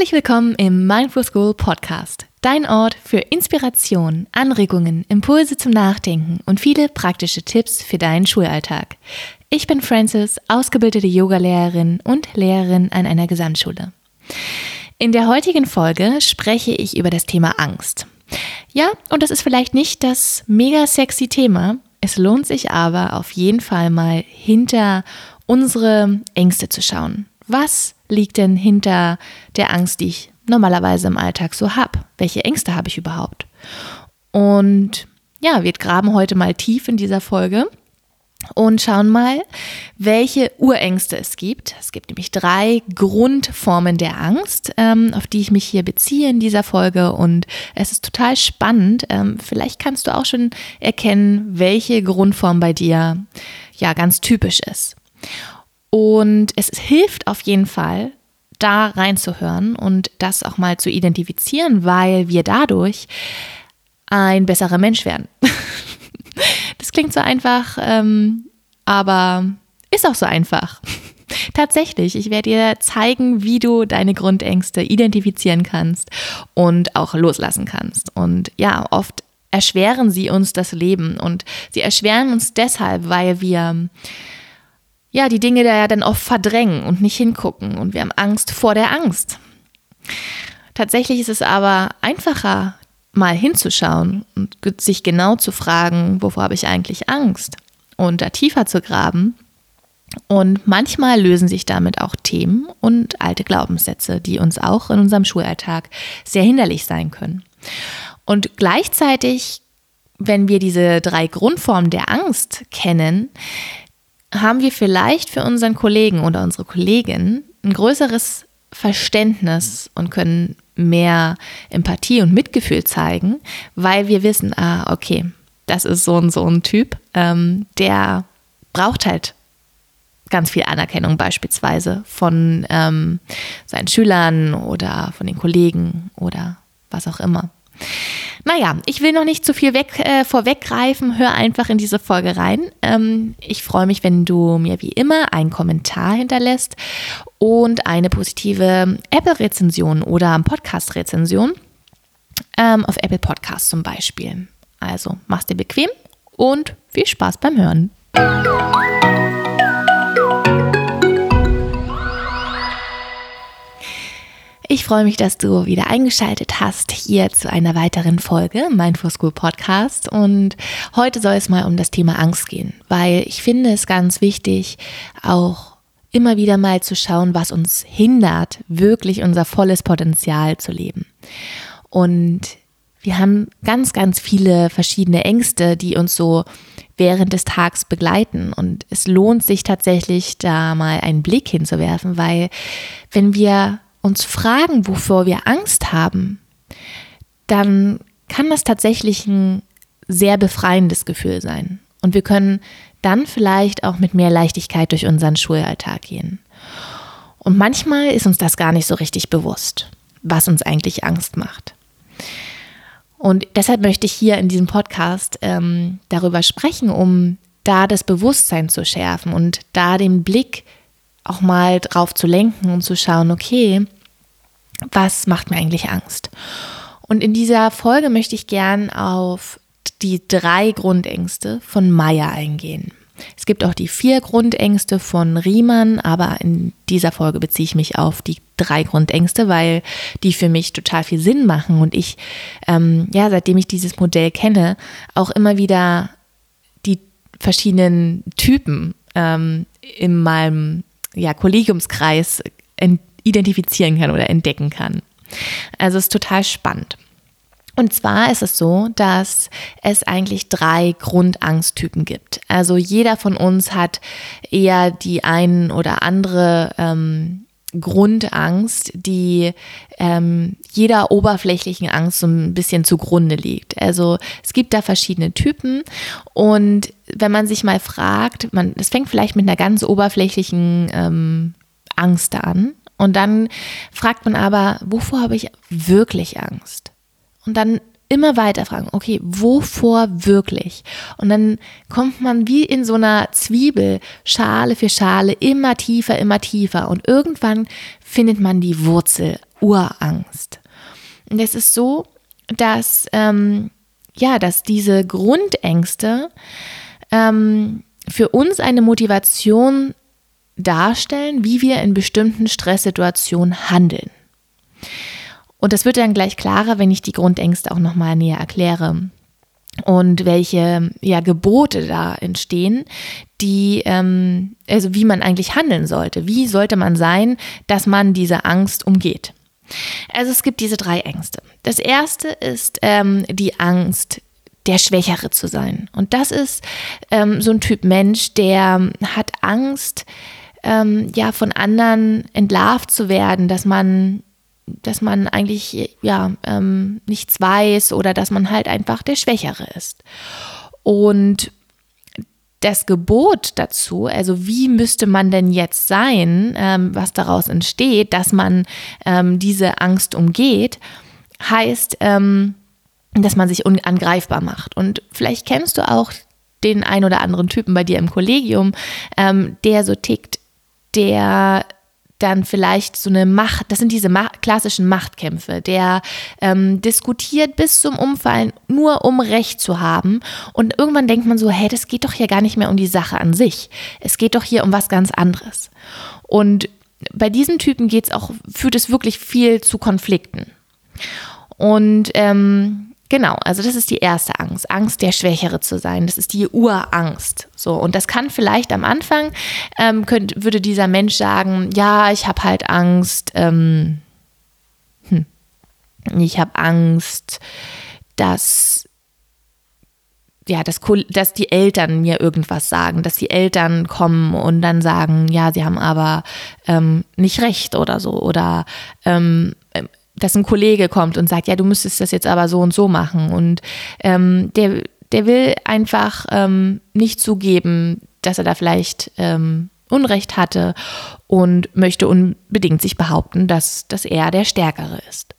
Herzlich willkommen im Mindful School Podcast, dein Ort für Inspiration, Anregungen, Impulse zum Nachdenken und viele praktische Tipps für deinen Schulalltag. Ich bin Frances, ausgebildete Yogalehrerin und Lehrerin an einer Gesamtschule. In der heutigen Folge spreche ich über das Thema Angst. Ja, und das ist vielleicht nicht das mega sexy Thema, es lohnt sich aber auf jeden Fall mal hinter unsere Ängste zu schauen. Was liegt denn hinter der Angst, die ich normalerweise im Alltag so habe? Welche Ängste habe ich überhaupt? Und ja, wir graben heute mal tief in dieser Folge und schauen mal, welche Urängste es gibt. Es gibt nämlich drei Grundformen der Angst, ähm, auf die ich mich hier beziehe in dieser Folge. Und es ist total spannend. Ähm, vielleicht kannst du auch schon erkennen, welche Grundform bei dir ja ganz typisch ist. Und es hilft auf jeden Fall, da reinzuhören und das auch mal zu identifizieren, weil wir dadurch ein besserer Mensch werden. das klingt so einfach, ähm, aber ist auch so einfach. Tatsächlich, ich werde dir zeigen, wie du deine Grundängste identifizieren kannst und auch loslassen kannst. Und ja, oft erschweren sie uns das Leben und sie erschweren uns deshalb, weil wir ja, die Dinge da ja dann oft verdrängen und nicht hingucken und wir haben Angst vor der Angst. Tatsächlich ist es aber einfacher, mal hinzuschauen und sich genau zu fragen, wovor habe ich eigentlich Angst und da tiefer zu graben. Und manchmal lösen sich damit auch Themen und alte Glaubenssätze, die uns auch in unserem Schulalltag sehr hinderlich sein können. Und gleichzeitig, wenn wir diese drei Grundformen der Angst kennen, haben wir vielleicht für unseren Kollegen oder unsere Kollegin ein größeres Verständnis und können mehr Empathie und Mitgefühl zeigen, weil wir wissen, ah, okay, das ist so und so ein Typ, ähm, der braucht halt ganz viel Anerkennung beispielsweise von ähm, seinen Schülern oder von den Kollegen oder was auch immer. Naja, ich will noch nicht zu viel weg, äh, vorweggreifen. Hör einfach in diese Folge rein. Ähm, ich freue mich, wenn du mir wie immer einen Kommentar hinterlässt und eine positive Apple-Rezension oder Podcast-Rezension ähm, auf Apple Podcasts zum Beispiel. Also mach's dir bequem und viel Spaß beim Hören. Ich freue mich, dass du wieder eingeschaltet hast hier zu einer weiteren Folge Mindful School Podcast. Und heute soll es mal um das Thema Angst gehen, weil ich finde es ganz wichtig, auch immer wieder mal zu schauen, was uns hindert, wirklich unser volles Potenzial zu leben. Und wir haben ganz, ganz viele verschiedene Ängste, die uns so während des Tags begleiten. Und es lohnt sich tatsächlich, da mal einen Blick hinzuwerfen, weil wenn wir uns fragen, wovor wir Angst haben, dann kann das tatsächlich ein sehr befreiendes Gefühl sein. Und wir können dann vielleicht auch mit mehr Leichtigkeit durch unseren Schulalltag gehen. Und manchmal ist uns das gar nicht so richtig bewusst, was uns eigentlich Angst macht. Und deshalb möchte ich hier in diesem Podcast ähm, darüber sprechen, um da das Bewusstsein zu schärfen und da den Blick auch mal drauf zu lenken und zu schauen, okay, was macht mir eigentlich Angst? Und in dieser Folge möchte ich gern auf die drei Grundängste von Meyer eingehen. Es gibt auch die vier Grundängste von Riemann, aber in dieser Folge beziehe ich mich auf die drei Grundängste, weil die für mich total viel Sinn machen und ich, ähm, ja, seitdem ich dieses Modell kenne, auch immer wieder die verschiedenen Typen ähm, in meinem ja, Kollegiumskreis identifizieren kann oder entdecken kann. Also es ist total spannend. Und zwar ist es so, dass es eigentlich drei Grundangsttypen gibt. Also jeder von uns hat eher die ein oder andere ähm, Grundangst, die ähm, jeder oberflächlichen Angst so ein bisschen zugrunde liegt. Also es gibt da verschiedene Typen und wenn man sich mal fragt, man, es fängt vielleicht mit einer ganz oberflächlichen ähm, Angst an und dann fragt man aber, wovor habe ich wirklich Angst? Und dann immer weiter fragen, okay, wovor wirklich? Und dann kommt man wie in so einer Zwiebel, Schale für Schale, immer tiefer, immer tiefer. Und irgendwann findet man die Wurzel Urangst. Und es ist so, dass, ähm, ja, dass diese Grundängste ähm, für uns eine Motivation darstellen, wie wir in bestimmten Stresssituationen handeln. Und das wird dann gleich klarer, wenn ich die Grundängste auch nochmal näher erkläre und welche ja, Gebote da entstehen, die, ähm, also wie man eigentlich handeln sollte. Wie sollte man sein, dass man diese Angst umgeht? Also es gibt diese drei Ängste. Das erste ist ähm, die Angst, der Schwächere zu sein. Und das ist ähm, so ein Typ Mensch, der hat Angst, ähm, ja, von anderen entlarvt zu werden, dass man dass man eigentlich ja ähm, nichts weiß oder dass man halt einfach der Schwächere ist. Und das Gebot dazu, also wie müsste man denn jetzt sein, ähm, was daraus entsteht, dass man ähm, diese Angst umgeht, heißt, ähm, dass man sich unangreifbar macht. Und vielleicht kennst du auch den ein oder anderen Typen bei dir im Kollegium, ähm, der so tickt, der dann vielleicht so eine Macht, das sind diese Ma klassischen Machtkämpfe, der ähm, diskutiert bis zum Umfallen, nur um Recht zu haben. Und irgendwann denkt man so, hey, das geht doch hier gar nicht mehr um die Sache an sich. Es geht doch hier um was ganz anderes. Und bei diesen Typen geht es auch, führt es wirklich viel zu Konflikten. Und ähm, Genau, also das ist die erste Angst, Angst der Schwächere zu sein. Das ist die Urangst. So und das kann vielleicht am Anfang ähm, könnte, würde dieser Mensch sagen, ja, ich habe halt Angst. Ähm, hm, ich habe Angst, dass ja, dass, dass die Eltern mir irgendwas sagen, dass die Eltern kommen und dann sagen, ja, sie haben aber ähm, nicht recht oder so oder ähm, dass ein Kollege kommt und sagt, ja, du müsstest das jetzt aber so und so machen. Und ähm, der, der will einfach ähm, nicht zugeben, dass er da vielleicht ähm, Unrecht hatte und möchte unbedingt sich behaupten, dass, dass er der Stärkere ist.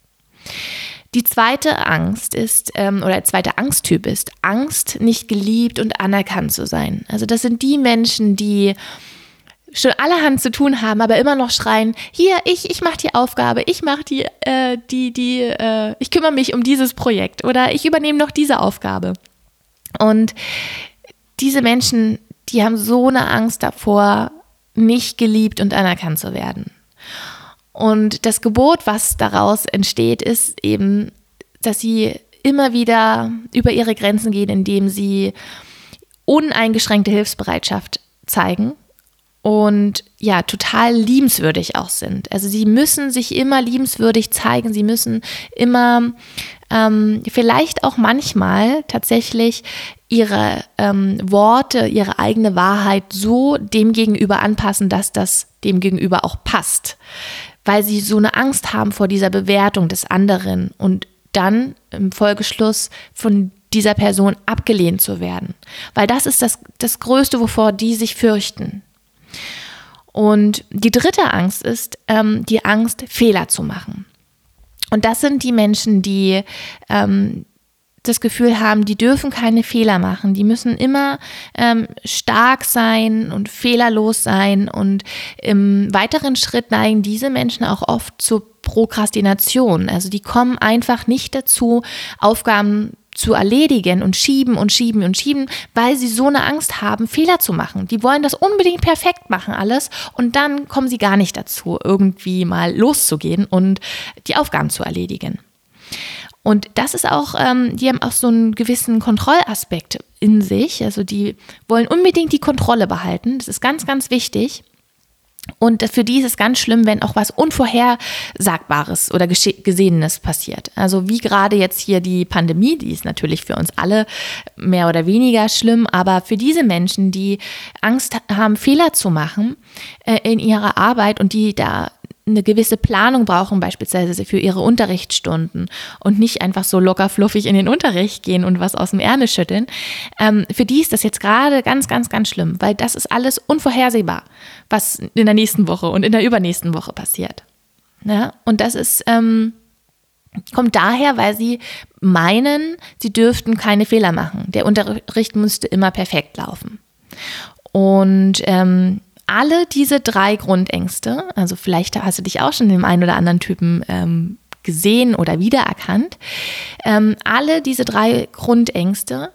Die zweite Angst ist, ähm, oder der zweite Angsttyp ist Angst, nicht geliebt und anerkannt zu sein. Also das sind die Menschen, die schon allerhand zu tun haben, aber immer noch schreien, hier, ich, ich mache die Aufgabe, ich mache die, äh, die, die, äh, ich kümmere mich um dieses Projekt oder ich übernehme noch diese Aufgabe. Und diese Menschen, die haben so eine Angst davor, nicht geliebt und anerkannt zu werden. Und das Gebot, was daraus entsteht, ist eben, dass sie immer wieder über ihre Grenzen gehen, indem sie uneingeschränkte Hilfsbereitschaft zeigen und ja, total liebenswürdig auch sind. Also sie müssen sich immer liebenswürdig zeigen, sie müssen immer ähm, vielleicht auch manchmal tatsächlich ihre ähm, Worte, ihre eigene Wahrheit so dem gegenüber anpassen, dass das dem gegenüber auch passt, weil sie so eine Angst haben vor dieser Bewertung des anderen und dann im Folgeschluss von dieser Person abgelehnt zu werden. Weil das ist das, das Größte, wovor die sich fürchten. Und die dritte Angst ist ähm, die Angst, Fehler zu machen. Und das sind die Menschen, die ähm, das Gefühl haben, die dürfen keine Fehler machen. Die müssen immer ähm, stark sein und fehlerlos sein. Und im weiteren Schritt neigen diese Menschen auch oft zur Prokrastination. Also die kommen einfach nicht dazu, Aufgaben zu erledigen und schieben und schieben und schieben, weil sie so eine Angst haben, Fehler zu machen. Die wollen das unbedingt perfekt machen alles und dann kommen sie gar nicht dazu, irgendwie mal loszugehen und die Aufgaben zu erledigen. Und das ist auch, ähm, die haben auch so einen gewissen Kontrollaspekt in sich. Also die wollen unbedingt die Kontrolle behalten. Das ist ganz, ganz wichtig. Und für die ist es ganz schlimm, wenn auch was Unvorhersagbares oder Gesehenes passiert. Also wie gerade jetzt hier die Pandemie, die ist natürlich für uns alle mehr oder weniger schlimm, aber für diese Menschen, die Angst haben, Fehler zu machen äh, in ihrer Arbeit und die da eine gewisse Planung brauchen, beispielsweise für ihre Unterrichtsstunden und nicht einfach so locker fluffig in den Unterricht gehen und was aus dem Ärmel schütteln. Ähm, für die ist das jetzt gerade ganz, ganz, ganz schlimm, weil das ist alles unvorhersehbar, was in der nächsten Woche und in der übernächsten Woche passiert. Ja? Und das ist, ähm, kommt daher, weil sie meinen, sie dürften keine Fehler machen. Der Unterricht müsste immer perfekt laufen. Und ähm, alle diese drei Grundängste, also vielleicht hast du dich auch schon dem einen oder anderen Typen ähm, gesehen oder wiedererkannt, ähm, alle diese drei Grundängste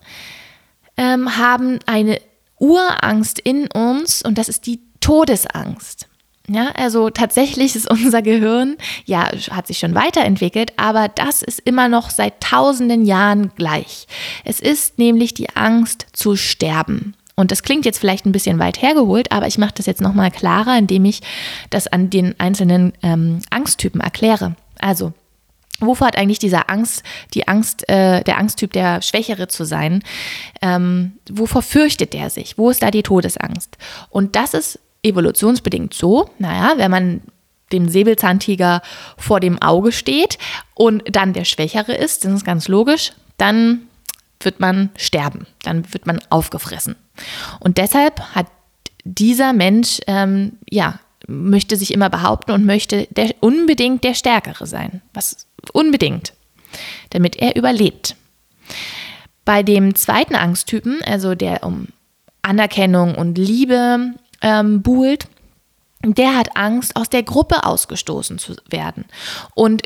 ähm, haben eine Urangst in uns und das ist die Todesangst. Ja, also tatsächlich ist unser Gehirn, ja, hat sich schon weiterentwickelt, aber das ist immer noch seit tausenden Jahren gleich. Es ist nämlich die Angst zu sterben. Und das klingt jetzt vielleicht ein bisschen weit hergeholt, aber ich mache das jetzt nochmal klarer, indem ich das an den einzelnen ähm, Angsttypen erkläre. Also, Wovor hat eigentlich dieser Angst, die Angst, äh, der Angsttyp, der Schwächere zu sein, ähm, wovor fürchtet der sich? Wo ist da die Todesangst? Und das ist evolutionsbedingt so, naja, wenn man dem Säbelzahntiger vor dem Auge steht und dann der Schwächere ist, das ist ganz logisch, dann wird man sterben, dann wird man aufgefressen. Und deshalb hat dieser Mensch, ähm, ja, möchte sich immer behaupten und möchte der, unbedingt der Stärkere sein. Was unbedingt, damit er überlebt. Bei dem zweiten Angsttypen, also der um Anerkennung und Liebe ähm, buhlt, der hat Angst, aus der Gruppe ausgestoßen zu werden. Und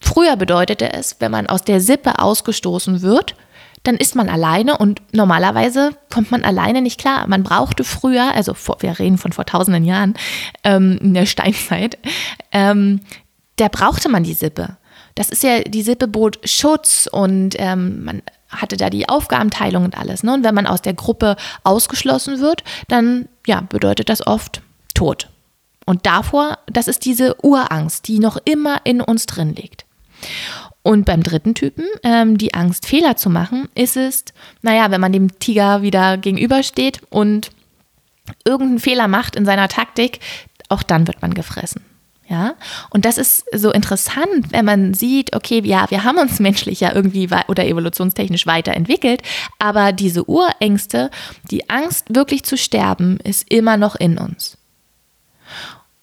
früher bedeutete es, wenn man aus der Sippe ausgestoßen wird, dann ist man alleine und normalerweise kommt man alleine nicht klar. Man brauchte früher, also vor, wir reden von vor tausenden Jahren, ähm, in der Steinzeit, ähm, da brauchte man die Sippe. Das ist ja, die Sippe bot Schutz und ähm, man hatte da die Aufgabenteilung und alles. Ne? Und wenn man aus der Gruppe ausgeschlossen wird, dann ja, bedeutet das oft Tod. Und davor, das ist diese Urangst, die noch immer in uns drin liegt. Und beim dritten Typen, ähm, die Angst, Fehler zu machen, ist es, naja, wenn man dem Tiger wieder gegenübersteht und irgendeinen Fehler macht in seiner Taktik, auch dann wird man gefressen. Ja, und das ist so interessant, wenn man sieht, okay, ja, wir haben uns menschlich ja irgendwie oder evolutionstechnisch weiterentwickelt, aber diese Urängste, die Angst wirklich zu sterben, ist immer noch in uns.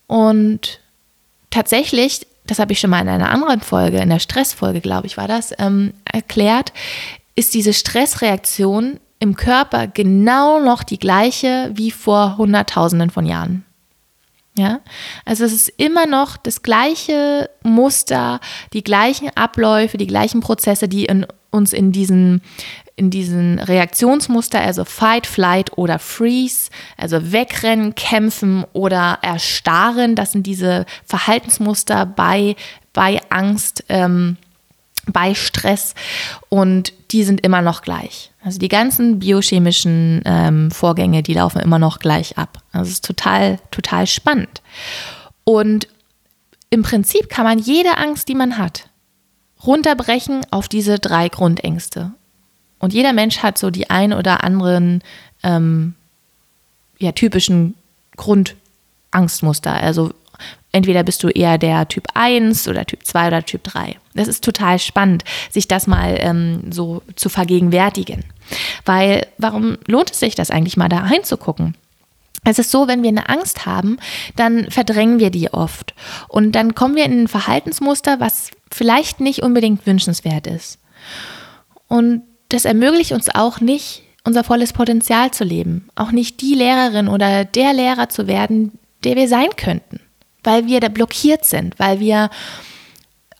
Und tatsächlich, das habe ich schon mal in einer anderen Folge, in der Stressfolge, glaube ich, war das, ähm, erklärt, ist diese Stressreaktion im Körper genau noch die gleiche wie vor Hunderttausenden von Jahren. Ja, also es ist immer noch das gleiche Muster, die gleichen Abläufe, die gleichen Prozesse, die in, uns in diesen, in diesen Reaktionsmuster, also Fight, Flight oder Freeze, also wegrennen, kämpfen oder erstarren, das sind diese Verhaltensmuster bei, bei Angst, ähm, bei Stress und die sind immer noch gleich. Also die ganzen biochemischen ähm, Vorgänge, die laufen immer noch gleich ab. Also es ist total, total spannend. Und im Prinzip kann man jede Angst, die man hat, runterbrechen auf diese drei Grundängste. Und jeder Mensch hat so die ein oder anderen ähm, ja, typischen Grundangstmuster. Also Entweder bist du eher der Typ 1 oder Typ 2 oder Typ 3. Das ist total spannend, sich das mal ähm, so zu vergegenwärtigen. Weil, warum lohnt es sich das eigentlich mal da reinzugucken? Es ist so, wenn wir eine Angst haben, dann verdrängen wir die oft. Und dann kommen wir in ein Verhaltensmuster, was vielleicht nicht unbedingt wünschenswert ist. Und das ermöglicht uns auch nicht, unser volles Potenzial zu leben. Auch nicht die Lehrerin oder der Lehrer zu werden, der wir sein könnten weil wir da blockiert sind, weil wir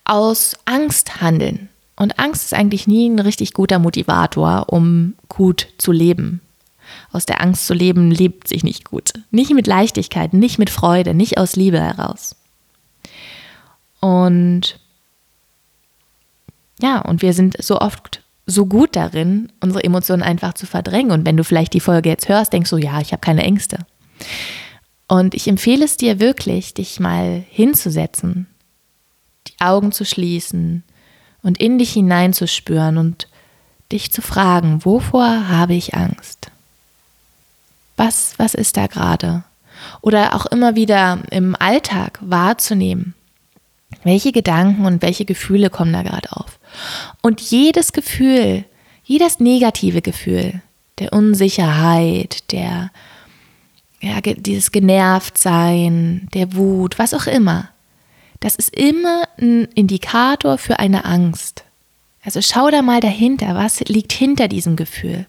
aus Angst handeln. Und Angst ist eigentlich nie ein richtig guter Motivator, um gut zu leben. Aus der Angst zu leben lebt sich nicht gut. Nicht mit Leichtigkeit, nicht mit Freude, nicht aus Liebe heraus. Und ja, und wir sind so oft so gut darin, unsere Emotionen einfach zu verdrängen. Und wenn du vielleicht die Folge jetzt hörst, denkst du, ja, ich habe keine Ängste. Und ich empfehle es dir wirklich, dich mal hinzusetzen, die Augen zu schließen und in dich hineinzuspüren und dich zu fragen, wovor habe ich Angst? Was, was ist da gerade? Oder auch immer wieder im Alltag wahrzunehmen, welche Gedanken und welche Gefühle kommen da gerade auf. Und jedes Gefühl, jedes negative Gefühl der Unsicherheit, der ja, dieses Genervtsein, der Wut, was auch immer, das ist immer ein Indikator für eine Angst. Also schau da mal dahinter, was liegt hinter diesem Gefühl.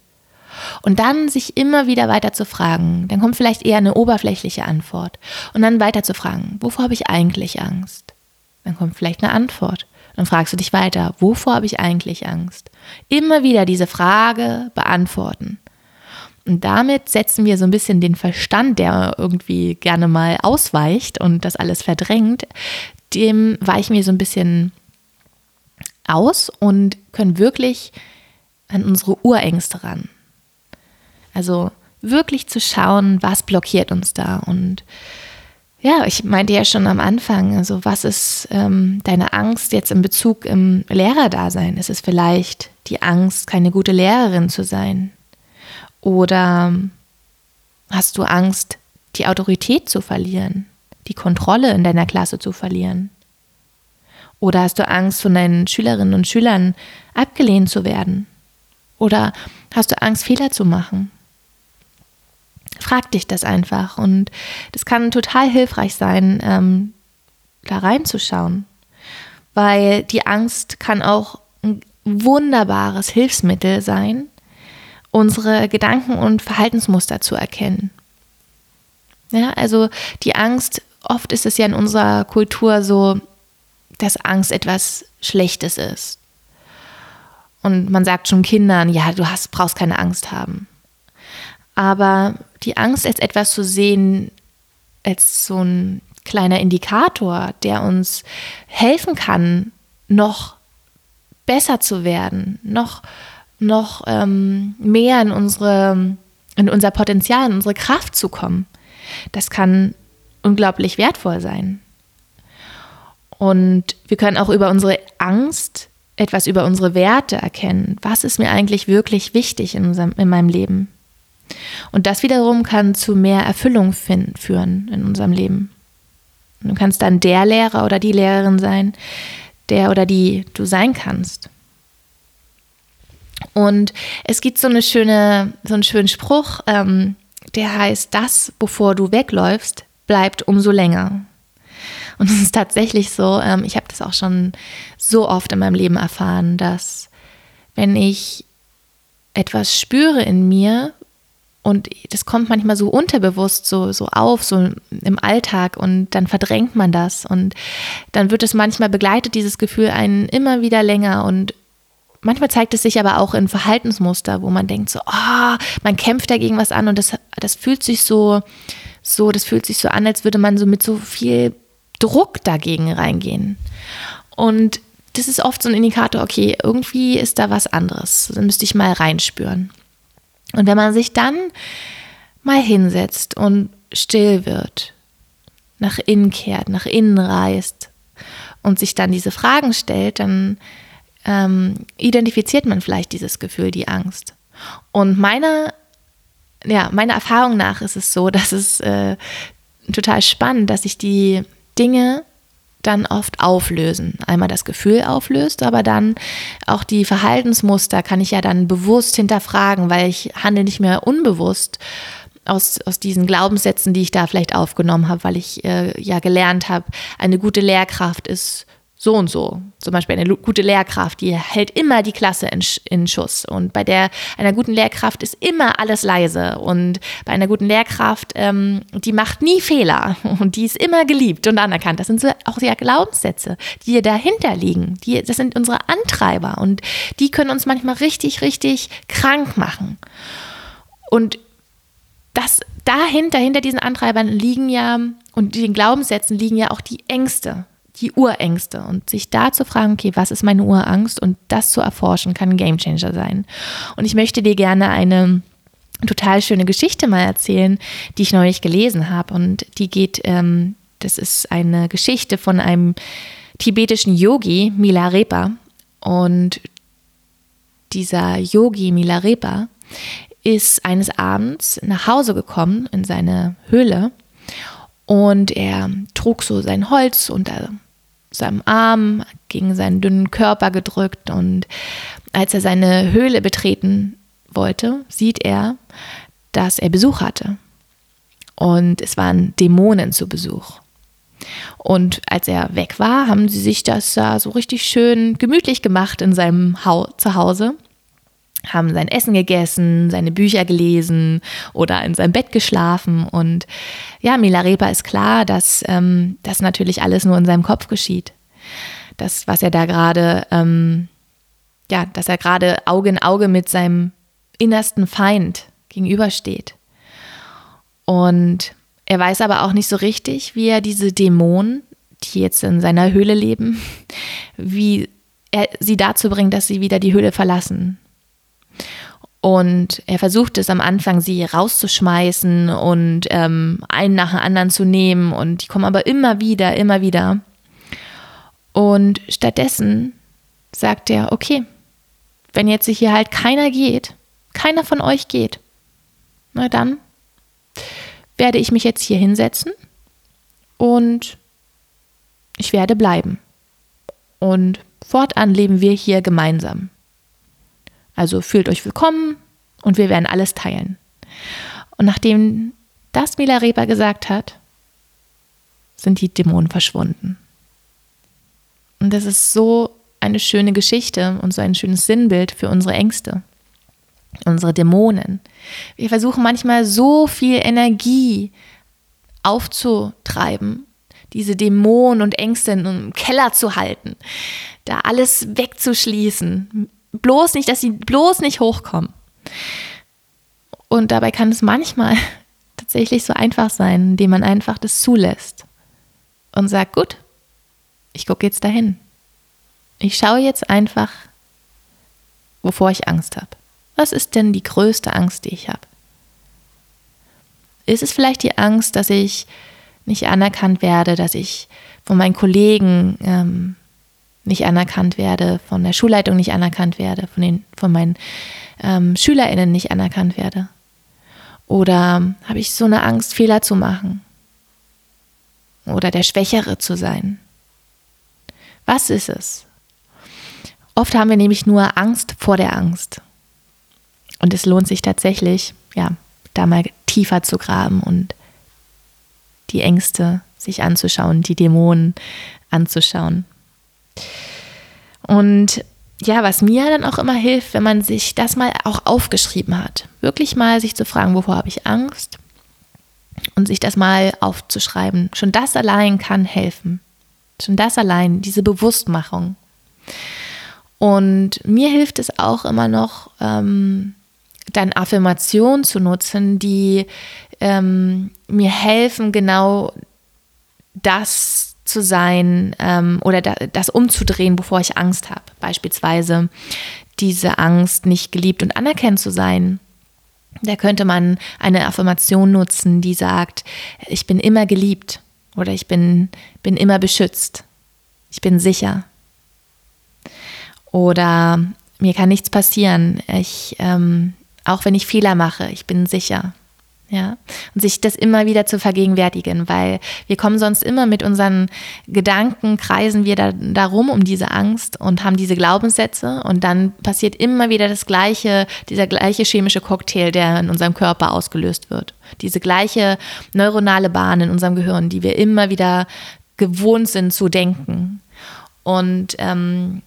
Und dann sich immer wieder weiter zu fragen. Dann kommt vielleicht eher eine oberflächliche Antwort. Und dann weiter zu fragen, wovor habe ich eigentlich Angst? Dann kommt vielleicht eine Antwort. Dann fragst du dich weiter, wovor habe ich eigentlich Angst? Immer wieder diese Frage beantworten. Und damit setzen wir so ein bisschen den Verstand, der irgendwie gerne mal ausweicht und das alles verdrängt, dem weichen wir so ein bisschen aus und können wirklich an unsere Urängste ran. Also wirklich zu schauen, was blockiert uns da. Und ja, ich meinte ja schon am Anfang, also was ist ähm, deine Angst jetzt in Bezug im Lehrerdasein? Ist es vielleicht die Angst, keine gute Lehrerin zu sein? Oder hast du Angst, die Autorität zu verlieren, die Kontrolle in deiner Klasse zu verlieren? Oder hast du Angst, von deinen Schülerinnen und Schülern abgelehnt zu werden? Oder hast du Angst, Fehler zu machen? Frag dich das einfach und das kann total hilfreich sein, ähm, da reinzuschauen, weil die Angst kann auch ein wunderbares Hilfsmittel sein, unsere Gedanken und Verhaltensmuster zu erkennen. Ja, also die Angst, oft ist es ja in unserer Kultur so, dass Angst etwas Schlechtes ist. Und man sagt schon Kindern, ja, du hast, brauchst keine Angst haben. Aber die Angst als etwas zu sehen, als so ein kleiner Indikator, der uns helfen kann, noch besser zu werden, noch, noch ähm, mehr in, unsere, in unser Potenzial, in unsere Kraft zu kommen. Das kann unglaublich wertvoll sein. Und wir können auch über unsere Angst etwas über unsere Werte erkennen. Was ist mir eigentlich wirklich wichtig in, unserem, in meinem Leben? Und das wiederum kann zu mehr Erfüllung führen in unserem Leben. Du kannst dann der Lehrer oder die Lehrerin sein, der oder die du sein kannst. Und es gibt so eine schöne, so einen schönen Spruch, ähm, der heißt, das, bevor du wegläufst, bleibt umso länger. Und es ist tatsächlich so, ähm, ich habe das auch schon so oft in meinem Leben erfahren, dass wenn ich etwas spüre in mir, und das kommt manchmal so unterbewusst so, so auf, so im Alltag und dann verdrängt man das und dann wird es manchmal begleitet, dieses Gefühl einen immer wieder länger und manchmal zeigt es sich aber auch in Verhaltensmuster, wo man denkt so, oh, man kämpft dagegen was an und das, das fühlt sich so, so, das fühlt sich so an, als würde man so mit so viel Druck dagegen reingehen. Und das ist oft so ein Indikator, okay, irgendwie ist da was anderes. Dann müsste ich mal reinspüren. Und wenn man sich dann mal hinsetzt und still wird, nach innen kehrt, nach innen reist und sich dann diese Fragen stellt, dann ähm, identifiziert man vielleicht dieses Gefühl, die Angst. Und meiner, ja, meiner Erfahrung nach ist es so, dass es äh, total spannend, dass sich die Dinge dann oft auflösen. Einmal das Gefühl auflöst, aber dann auch die Verhaltensmuster kann ich ja dann bewusst hinterfragen, weil ich handle nicht mehr unbewusst aus, aus diesen Glaubenssätzen, die ich da vielleicht aufgenommen habe, weil ich äh, ja gelernt habe, eine gute Lehrkraft ist so und so. Zum Beispiel eine gute Lehrkraft, die hält immer die Klasse in, in, Schuss. Und bei der einer guten Lehrkraft ist immer alles leise. Und bei einer guten Lehrkraft, ähm, die macht nie Fehler und die ist immer geliebt und anerkannt. Das sind so auch ja Glaubenssätze, die dahinter liegen. Die, das sind unsere Antreiber und die können uns manchmal richtig, richtig krank machen. Und das dahinter, hinter diesen Antreibern liegen ja und den Glaubenssätzen liegen ja auch die Ängste die Urängste und sich da zu fragen, okay, was ist meine Urangst? Und das zu erforschen, kann ein Gamechanger sein. Und ich möchte dir gerne eine total schöne Geschichte mal erzählen, die ich neulich gelesen habe. Und die geht, ähm, das ist eine Geschichte von einem tibetischen Yogi, Milarepa. Und dieser Yogi Milarepa ist eines Abends nach Hause gekommen in seine Höhle. Und er trug so sein Holz unter seinem Arm gegen seinen dünnen Körper gedrückt und als er seine Höhle betreten wollte, sieht er, dass er Besuch hatte. Und es waren Dämonen zu Besuch. Und als er weg war, haben sie sich das da so richtig schön gemütlich gemacht in seinem Zuhause. Haben sein Essen gegessen, seine Bücher gelesen oder in seinem Bett geschlafen. Und ja, Milarepa ist klar, dass ähm, das natürlich alles nur in seinem Kopf geschieht. Das, was er da gerade, ähm, ja, dass er gerade Auge in Auge mit seinem innersten Feind gegenübersteht. Und er weiß aber auch nicht so richtig, wie er diese Dämonen, die jetzt in seiner Höhle leben, wie er sie dazu bringt, dass sie wieder die Höhle verlassen. Und er versucht es am Anfang, sie rauszuschmeißen und ähm, einen nach dem anderen zu nehmen. Und die kommen aber immer wieder, immer wieder. Und stattdessen sagt er, okay, wenn jetzt hier halt keiner geht, keiner von euch geht, na dann werde ich mich jetzt hier hinsetzen und ich werde bleiben. Und fortan leben wir hier gemeinsam. Also fühlt euch willkommen und wir werden alles teilen. Und nachdem das Milarepa gesagt hat, sind die Dämonen verschwunden. Und das ist so eine schöne Geschichte und so ein schönes Sinnbild für unsere Ängste, unsere Dämonen. Wir versuchen manchmal so viel Energie aufzutreiben, diese Dämonen und Ängste im Keller zu halten, da alles wegzuschließen, bloß nicht, dass sie bloß nicht hochkommen. Und dabei kann es manchmal tatsächlich so einfach sein, indem man einfach das zulässt und sagt, gut, ich gucke jetzt dahin. Ich schaue jetzt einfach, wovor ich Angst habe. Was ist denn die größte Angst, die ich habe? Ist es vielleicht die Angst, dass ich nicht anerkannt werde, dass ich von meinen Kollegen ähm, nicht anerkannt werde, von der Schulleitung nicht anerkannt werde, von, den, von meinen ähm, SchülerInnen nicht anerkannt werde? Oder habe ich so eine Angst, Fehler zu machen? Oder der Schwächere zu sein? Was ist es? Oft haben wir nämlich nur Angst vor der Angst. Und es lohnt sich tatsächlich, ja, da mal tiefer zu graben und die Ängste sich anzuschauen, die Dämonen anzuschauen. Und ja, was mir dann auch immer hilft, wenn man sich das mal auch aufgeschrieben hat, wirklich mal sich zu fragen, wovor habe ich Angst und sich das mal aufzuschreiben. Schon das allein kann helfen. Schon das allein, diese Bewusstmachung. Und mir hilft es auch immer noch, ähm, dann Affirmationen zu nutzen, die ähm, mir helfen, genau das zu sein ähm, oder da, das umzudrehen, bevor ich Angst habe. Beispielsweise diese Angst, nicht geliebt und anerkannt zu sein. Da könnte man eine Affirmation nutzen, die sagt, ich bin immer geliebt oder ich bin, bin immer beschützt. Ich bin sicher. Oder mir kann nichts passieren. Ich, ähm, auch wenn ich Fehler mache, ich bin sicher. Ja, und sich das immer wieder zu vergegenwärtigen, weil wir kommen sonst immer mit unseren Gedanken, kreisen wir da, darum um diese Angst und haben diese Glaubenssätze und dann passiert immer wieder das gleiche, dieser gleiche chemische Cocktail, der in unserem Körper ausgelöst wird. Diese gleiche neuronale Bahn in unserem Gehirn, die wir immer wieder gewohnt sind zu denken. Und ähm,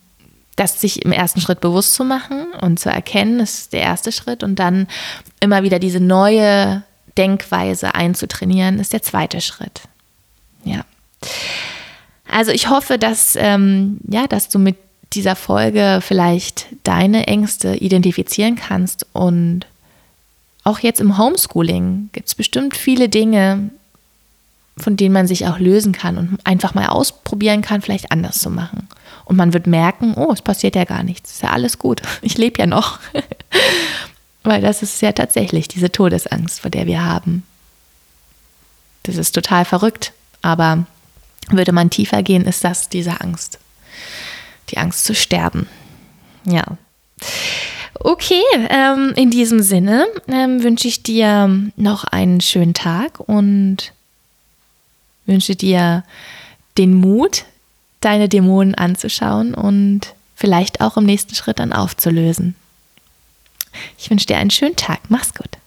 das sich im ersten Schritt bewusst zu machen und zu erkennen, ist der erste Schritt. Und dann immer wieder diese neue Denkweise einzutrainieren, ist der zweite Schritt. Ja. Also ich hoffe, dass, ähm, ja, dass du mit dieser Folge vielleicht deine Ängste identifizieren kannst und auch jetzt im Homeschooling gibt es bestimmt viele Dinge, von denen man sich auch lösen kann und einfach mal ausprobieren kann, vielleicht anders zu machen. Und man wird merken, oh, es passiert ja gar nichts, ist ja alles gut, ich lebe ja noch. Weil das ist ja tatsächlich diese Todesangst, vor der wir haben. Das ist total verrückt, aber würde man tiefer gehen, ist das diese Angst. Die Angst zu sterben. Ja. Okay, ähm, in diesem Sinne ähm, wünsche ich dir noch einen schönen Tag und wünsche dir den Mut, deine Dämonen anzuschauen und vielleicht auch im nächsten Schritt dann aufzulösen. Ich wünsche dir einen schönen Tag. Mach's gut.